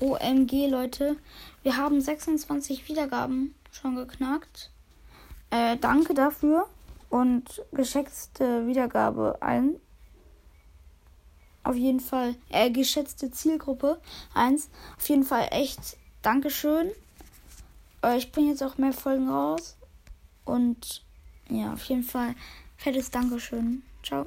OMG, Leute. Wir haben 26 Wiedergaben schon geknackt. Äh, danke dafür. Und geschätzte Wiedergabe ein. Auf jeden Fall, äh, geschätzte Zielgruppe 1. Auf jeden Fall echt Dankeschön. Äh, ich bringe jetzt auch mehr Folgen raus. Und ja, auf jeden Fall fettes Dankeschön. Ciao.